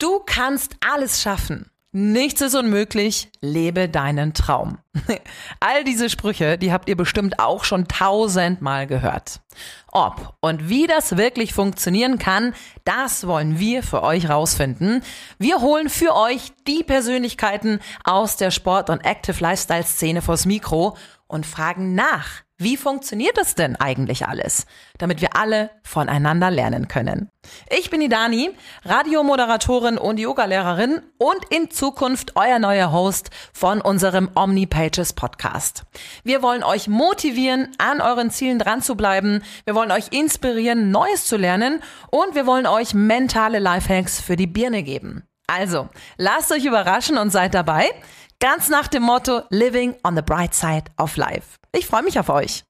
Du kannst alles schaffen. Nichts ist unmöglich, lebe deinen Traum. All diese Sprüche, die habt ihr bestimmt auch schon tausendmal gehört. Ob und wie das wirklich funktionieren kann, das wollen wir für euch rausfinden. Wir holen für euch die Persönlichkeiten aus der Sport- und Active Lifestyle Szene vors Mikro und fragen nach. Wie funktioniert das denn eigentlich alles, damit wir alle voneinander lernen können? Ich bin die Dani, Radiomoderatorin und Yogalehrerin und in Zukunft euer neuer Host von unserem OmniPages Podcast. Wir wollen euch motivieren, an euren Zielen dran zu bleiben. Wir wollen euch inspirieren, Neues zu lernen und wir wollen euch mentale Lifehacks für die Birne geben. Also, lasst euch überraschen und seid dabei. Ganz nach dem Motto Living on the Bright Side of Life. Ich freue mich auf euch.